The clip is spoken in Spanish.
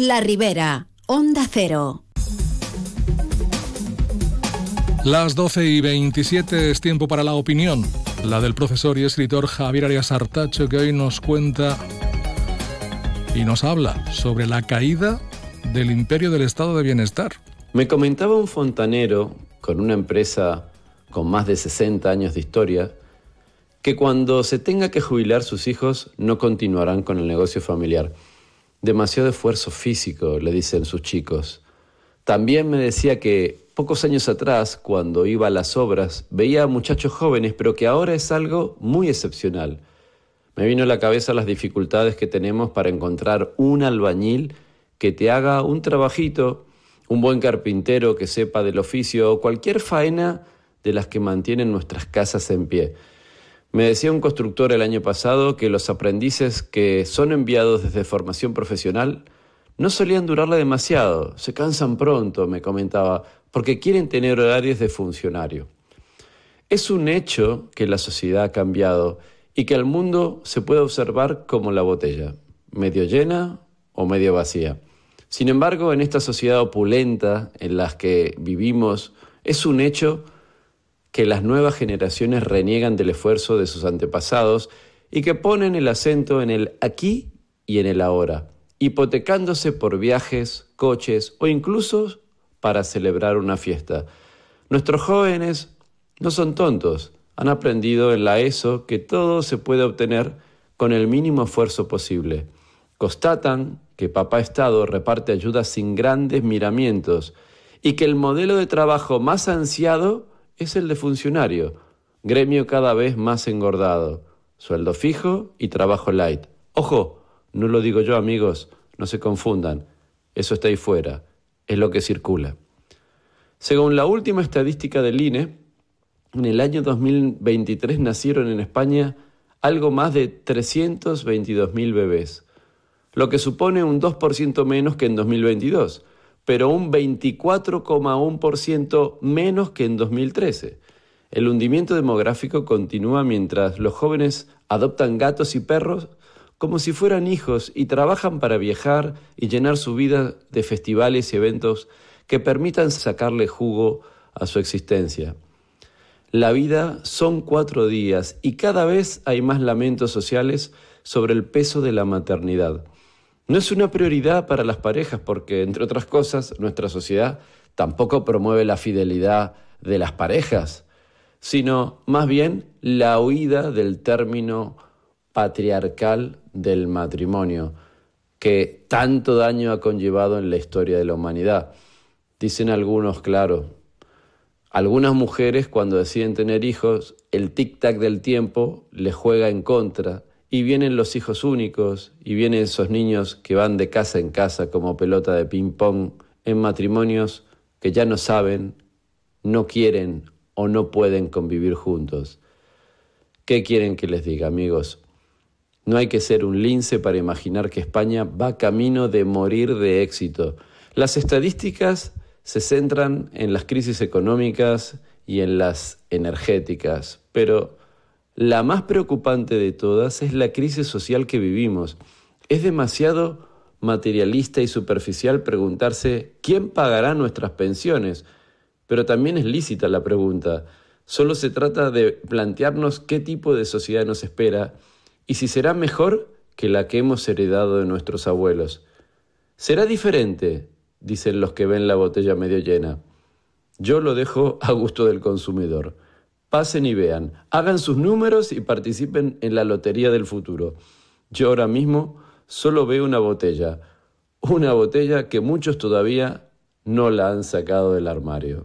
La Ribera, Onda Cero. Las 12 y 27 es tiempo para la opinión, la del profesor y escritor Javier Arias Artacho, que hoy nos cuenta y nos habla sobre la caída del imperio del estado de bienestar. Me comentaba un fontanero con una empresa con más de 60 años de historia que cuando se tenga que jubilar sus hijos no continuarán con el negocio familiar. Demasiado esfuerzo físico, le dicen sus chicos. También me decía que pocos años atrás, cuando iba a las obras, veía a muchachos jóvenes, pero que ahora es algo muy excepcional. Me vino a la cabeza las dificultades que tenemos para encontrar un albañil que te haga un trabajito, un buen carpintero que sepa del oficio o cualquier faena de las que mantienen nuestras casas en pie. Me decía un constructor el año pasado que los aprendices que son enviados desde formación profesional no solían durarle demasiado, se cansan pronto, me comentaba, porque quieren tener horarios de funcionario. Es un hecho que la sociedad ha cambiado y que el mundo se puede observar como la botella, medio llena o medio vacía. Sin embargo, en esta sociedad opulenta en la que vivimos, es un hecho que las nuevas generaciones reniegan del esfuerzo de sus antepasados y que ponen el acento en el aquí y en el ahora, hipotecándose por viajes, coches o incluso para celebrar una fiesta. Nuestros jóvenes no son tontos, han aprendido en la ESO que todo se puede obtener con el mínimo esfuerzo posible. Constatan que papá Estado reparte ayuda sin grandes miramientos y que el modelo de trabajo más ansiado es el de funcionario, gremio cada vez más engordado, sueldo fijo y trabajo light. Ojo, no lo digo yo amigos, no se confundan, eso está ahí fuera, es lo que circula. Según la última estadística del INE, en el año 2023 nacieron en España algo más de 322.000 bebés, lo que supone un 2% menos que en 2022 pero un 24,1% menos que en 2013. El hundimiento demográfico continúa mientras los jóvenes adoptan gatos y perros como si fueran hijos y trabajan para viajar y llenar su vida de festivales y eventos que permitan sacarle jugo a su existencia. La vida son cuatro días y cada vez hay más lamentos sociales sobre el peso de la maternidad. No es una prioridad para las parejas porque, entre otras cosas, nuestra sociedad tampoco promueve la fidelidad de las parejas, sino más bien la huida del término patriarcal del matrimonio, que tanto daño ha conllevado en la historia de la humanidad. Dicen algunos, claro, algunas mujeres cuando deciden tener hijos, el tic-tac del tiempo les juega en contra y vienen los hijos únicos, y vienen esos niños que van de casa en casa como pelota de ping-pong en matrimonios que ya no saben, no quieren o no pueden convivir juntos. ¿Qué quieren que les diga, amigos? No hay que ser un lince para imaginar que España va camino de morir de éxito. Las estadísticas se centran en las crisis económicas y en las energéticas, pero la más preocupante de todas es la crisis social que vivimos. Es demasiado materialista y superficial preguntarse quién pagará nuestras pensiones, pero también es lícita la pregunta. Solo se trata de plantearnos qué tipo de sociedad nos espera y si será mejor que la que hemos heredado de nuestros abuelos. Será diferente, dicen los que ven la botella medio llena. Yo lo dejo a gusto del consumidor. Pasen y vean, hagan sus números y participen en la lotería del futuro. Yo ahora mismo solo veo una botella, una botella que muchos todavía no la han sacado del armario.